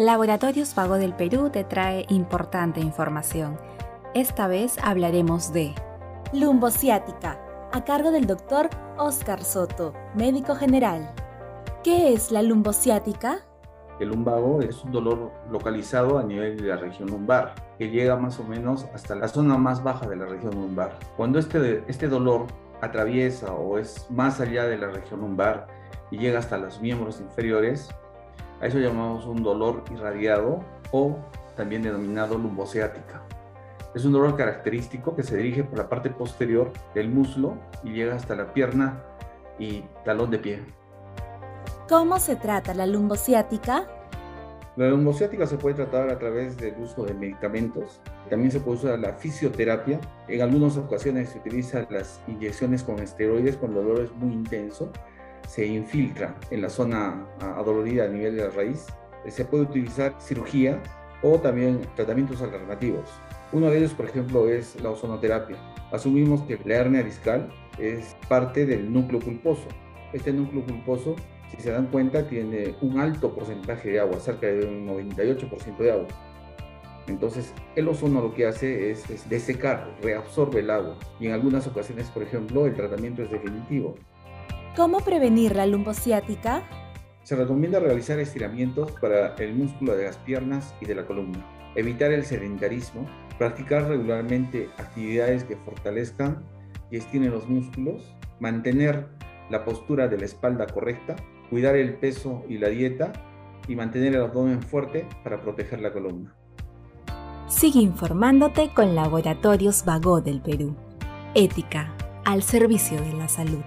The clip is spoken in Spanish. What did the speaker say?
Laboratorios Vago del Perú te trae importante información. Esta vez hablaremos de lumbociática, a cargo del doctor Oscar Soto, médico general. ¿Qué es la lumbociática? El lumbago es un dolor localizado a nivel de la región lumbar, que llega más o menos hasta la zona más baja de la región lumbar. Cuando este, este dolor atraviesa o es más allá de la región lumbar y llega hasta los miembros inferiores, a eso llamamos un dolor irradiado o también denominado lumbociática. Es un dolor característico que se dirige por la parte posterior del muslo y llega hasta la pierna y talón de pie. ¿Cómo se trata la lumbociática? La lumbociática se puede tratar a través del uso de medicamentos. También se puede usar la fisioterapia. En algunas ocasiones se utilizan las inyecciones con esteroides cuando el dolor es muy intenso se infiltra en la zona adolorida a nivel de la raíz. Se puede utilizar cirugía o también tratamientos alternativos. Uno de ellos, por ejemplo, es la ozonoterapia. Asumimos que la hernia discal es parte del núcleo pulposo. Este núcleo pulposo, si se dan cuenta, tiene un alto porcentaje de agua, cerca de un 98% de agua. Entonces, el ozono lo que hace es, es desecar, reabsorbe el agua. Y en algunas ocasiones, por ejemplo, el tratamiento es definitivo. ¿Cómo prevenir la lumbociática? Se recomienda realizar estiramientos para el músculo de las piernas y de la columna, evitar el sedentarismo, practicar regularmente actividades que fortalezcan y estiren los músculos, mantener la postura de la espalda correcta, cuidar el peso y la dieta y mantener el abdomen fuerte para proteger la columna. Sigue informándote con Laboratorios Vago del Perú. Ética al servicio de la salud.